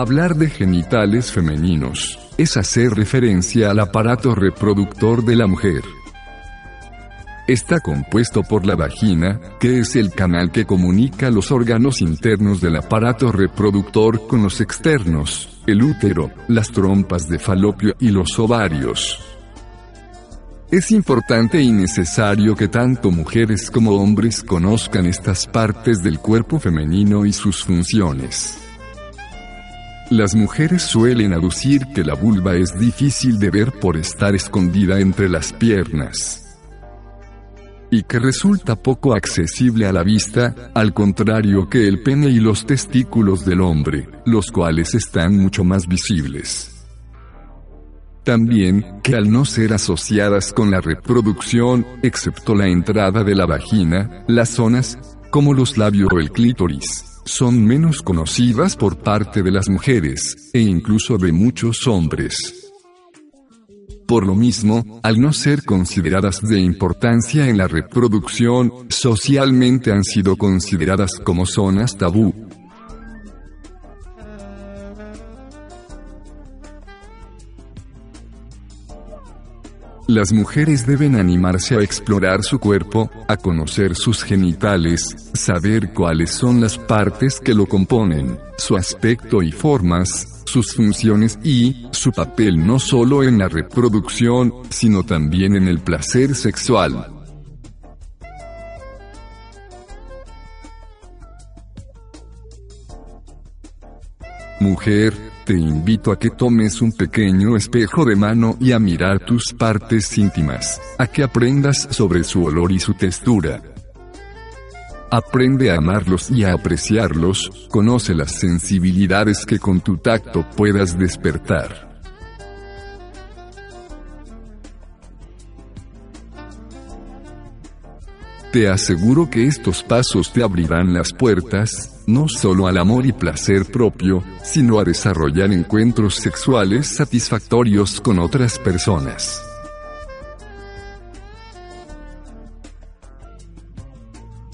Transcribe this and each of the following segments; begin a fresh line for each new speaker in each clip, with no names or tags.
Hablar de genitales femeninos es hacer referencia al aparato reproductor de la mujer. Está compuesto por la vagina, que es el canal que comunica los órganos internos del aparato reproductor con los externos, el útero, las trompas de falopio y los ovarios. Es importante y necesario que tanto mujeres como hombres conozcan estas partes del cuerpo femenino y sus funciones. Las mujeres suelen aducir que la vulva es difícil de ver por estar escondida entre las piernas y que resulta poco accesible a la vista, al contrario que el pene y los testículos del hombre, los cuales están mucho más visibles. También, que al no ser asociadas con la reproducción, excepto la entrada de la vagina, las zonas, como los labios o el clítoris, son menos conocidas por parte de las mujeres, e incluso de muchos hombres. Por lo mismo, al no ser consideradas de importancia en la reproducción, socialmente han sido consideradas como zonas tabú. Las mujeres deben animarse a explorar su cuerpo, a conocer sus genitales, saber cuáles son las partes que lo componen, su aspecto y formas, sus funciones y su papel no solo en la reproducción, sino también en el placer sexual. Mujer, te invito a que tomes un pequeño espejo de mano y a mirar tus partes íntimas, a que aprendas sobre su olor y su textura. Aprende a amarlos y a apreciarlos, conoce las sensibilidades que con tu tacto puedas despertar. Te aseguro que estos pasos te abrirán las puertas, no solo al amor y placer propio, sino a desarrollar encuentros sexuales satisfactorios con otras personas.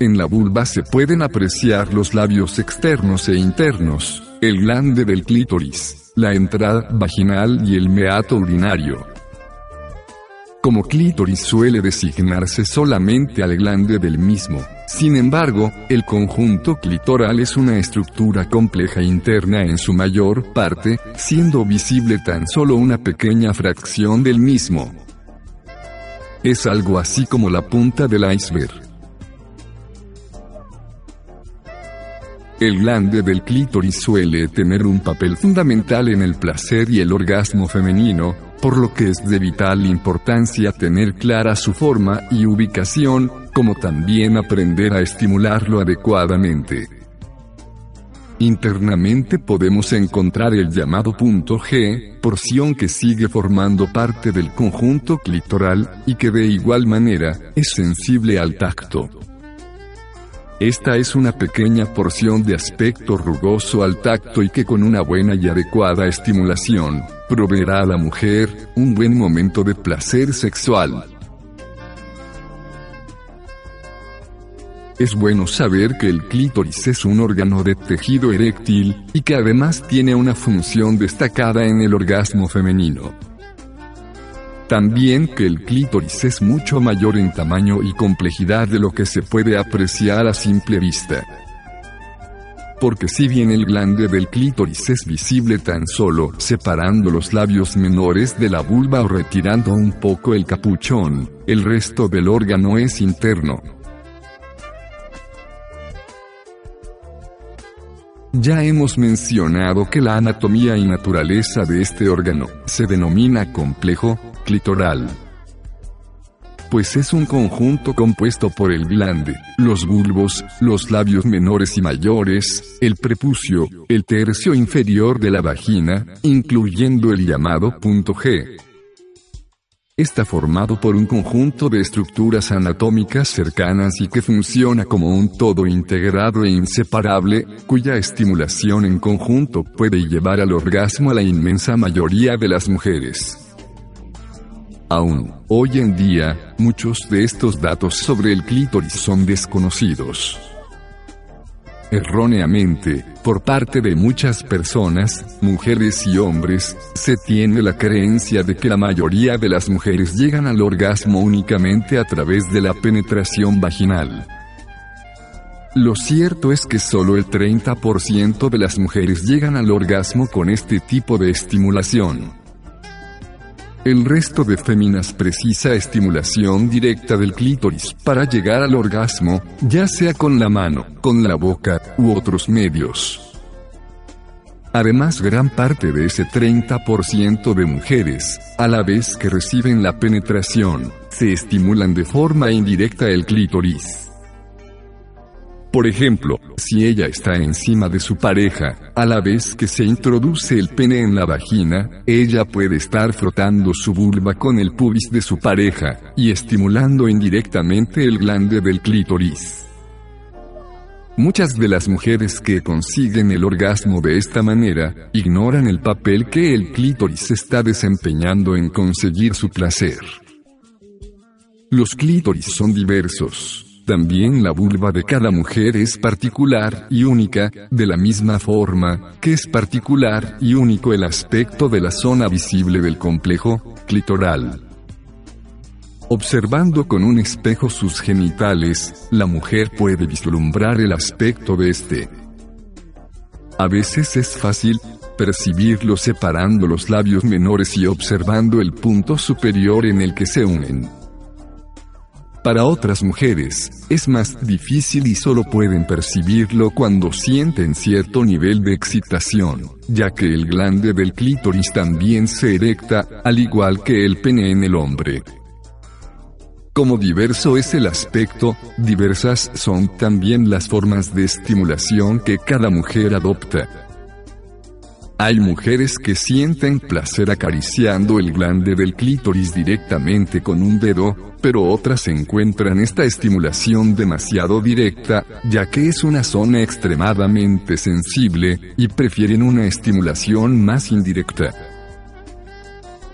En la vulva se pueden apreciar los labios externos e internos, el glande del clítoris, la entrada vaginal y el meato urinario. Como clítoris suele designarse solamente al glande del mismo. Sin embargo, el conjunto clitoral es una estructura compleja interna en su mayor parte, siendo visible tan solo una pequeña fracción del mismo. Es algo así como la punta del iceberg. El glande del clítoris suele tener un papel fundamental en el placer y el orgasmo femenino, por lo que es de vital importancia tener clara su forma y ubicación, como también aprender a estimularlo adecuadamente. Internamente podemos encontrar el llamado punto G, porción que sigue formando parte del conjunto clitoral, y que de igual manera, es sensible al tacto. Esta es una pequeña porción de aspecto rugoso al tacto y que con una buena y adecuada estimulación, proveerá a la mujer un buen momento de placer sexual. Es bueno saber que el clítoris es un órgano de tejido eréctil, y que además tiene una función destacada en el orgasmo femenino. También que el clítoris es mucho mayor en tamaño y complejidad de lo que se puede apreciar a simple vista. Porque si bien el glande del clítoris es visible tan solo separando los labios menores de la vulva o retirando un poco el capuchón, el resto del órgano es interno. Ya hemos mencionado que la anatomía y naturaleza de este órgano se denomina complejo clitoral pues es un conjunto compuesto por el glande, los bulbos, los labios menores y mayores, el prepucio, el tercio inferior de la vagina, incluyendo el llamado punto G. Está formado por un conjunto de estructuras anatómicas cercanas y que funciona como un todo integrado e inseparable, cuya estimulación en conjunto puede llevar al orgasmo a la inmensa mayoría de las mujeres. Aún, hoy en día, muchos de estos datos sobre el clítoris son desconocidos. Erróneamente, por parte de muchas personas, mujeres y hombres, se tiene la creencia de que la mayoría de las mujeres llegan al orgasmo únicamente a través de la penetración vaginal. Lo cierto es que solo el 30% de las mujeres llegan al orgasmo con este tipo de estimulación. El resto de féminas precisa estimulación directa del clítoris para llegar al orgasmo, ya sea con la mano, con la boca, u otros medios. Además, gran parte de ese 30% de mujeres, a la vez que reciben la penetración, se estimulan de forma indirecta el clítoris. Por ejemplo, si ella está encima de su pareja, a la vez que se introduce el pene en la vagina, ella puede estar frotando su vulva con el pubis de su pareja, y estimulando indirectamente el glande del clítoris. Muchas de las mujeres que consiguen el orgasmo de esta manera, ignoran el papel que el clítoris está desempeñando en conseguir su placer. Los clítoris son diversos, también la vulva de cada mujer es particular y única, de la misma forma que es particular y único el aspecto de la zona visible del complejo clitoral. Observando con un espejo sus genitales, la mujer puede vislumbrar el aspecto de este. A veces es fácil percibirlo separando los labios menores y observando el punto superior en el que se unen. Para otras mujeres, es más difícil y solo pueden percibirlo cuando sienten cierto nivel de excitación, ya que el glande del clítoris también se erecta, al igual que el pene en el hombre. Como diverso es el aspecto, diversas son también las formas de estimulación que cada mujer adopta. Hay mujeres que sienten placer acariciando el glande del clítoris directamente con un dedo, pero otras encuentran esta estimulación demasiado directa, ya que es una zona extremadamente sensible, y prefieren una estimulación más indirecta.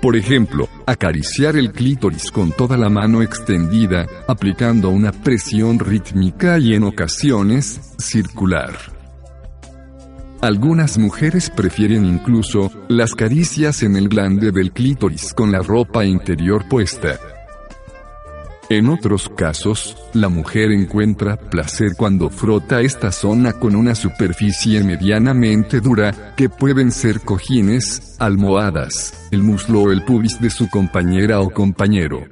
Por ejemplo, acariciar el clítoris con toda la mano extendida, aplicando una presión rítmica y en ocasiones, circular. Algunas mujeres prefieren incluso las caricias en el glande del clítoris con la ropa interior puesta. En otros casos, la mujer encuentra placer cuando frota esta zona con una superficie medianamente dura, que pueden ser cojines, almohadas, el muslo o el pubis de su compañera o compañero.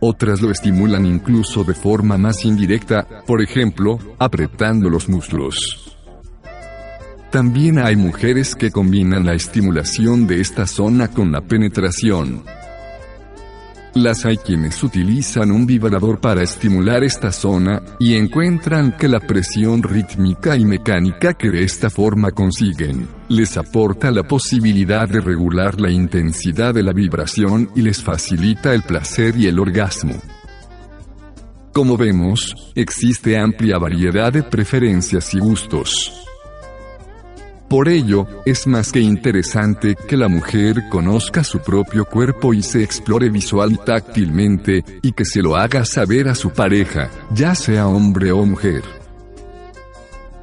Otras lo estimulan incluso de forma más indirecta, por ejemplo, apretando los muslos. También hay mujeres que combinan la estimulación de esta zona con la penetración. Las hay quienes utilizan un vibrador para estimular esta zona, y encuentran que la presión rítmica y mecánica que de esta forma consiguen, les aporta la posibilidad de regular la intensidad de la vibración y les facilita el placer y el orgasmo. Como vemos, existe amplia variedad de preferencias y gustos. Por ello, es más que interesante que la mujer conozca su propio cuerpo y se explore visual y táctilmente, y que se lo haga saber a su pareja, ya sea hombre o mujer.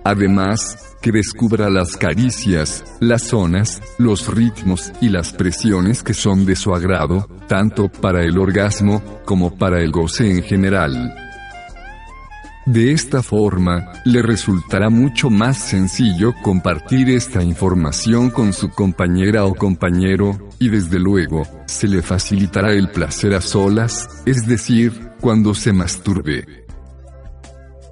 Además, que descubra las caricias, las zonas, los ritmos y las presiones que son de su agrado, tanto para el orgasmo como para el goce en general. De esta forma, le resultará mucho más sencillo compartir esta información con su compañera o compañero, y desde luego, se le facilitará el placer a solas, es decir, cuando se masturbe.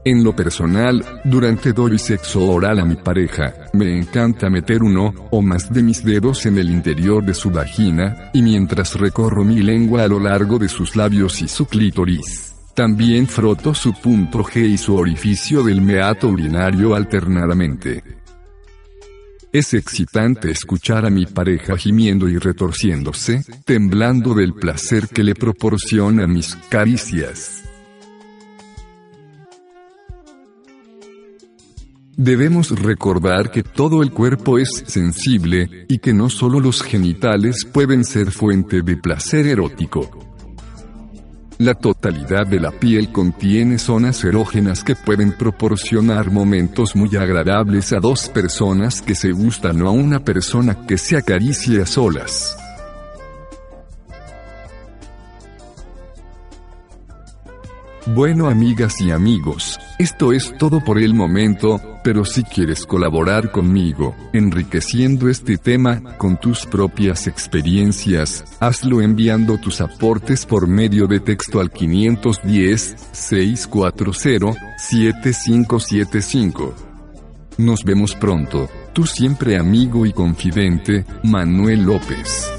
En lo personal, durante doy sexo oral a mi pareja, me encanta meter uno o más de mis dedos en el interior de su vagina, y mientras recorro mi lengua a lo largo de sus labios y su clítoris. También froto su punto G y su orificio del meato urinario alternadamente. Es excitante escuchar a mi pareja gimiendo y retorciéndose, temblando del placer que le proporciona mis caricias. Debemos recordar que todo el cuerpo es sensible, y que no solo los genitales pueden ser fuente de placer erótico. La totalidad de la piel contiene zonas erógenas que pueden proporcionar momentos muy agradables a dos personas que se gustan o a una persona que se acaricia a solas. Bueno amigas y amigos, esto es todo por el momento, pero si quieres colaborar conmigo, enriqueciendo este tema con tus propias experiencias, hazlo enviando tus aportes por medio de texto al 510-640-7575. Nos vemos pronto, tu siempre amigo y confidente, Manuel López.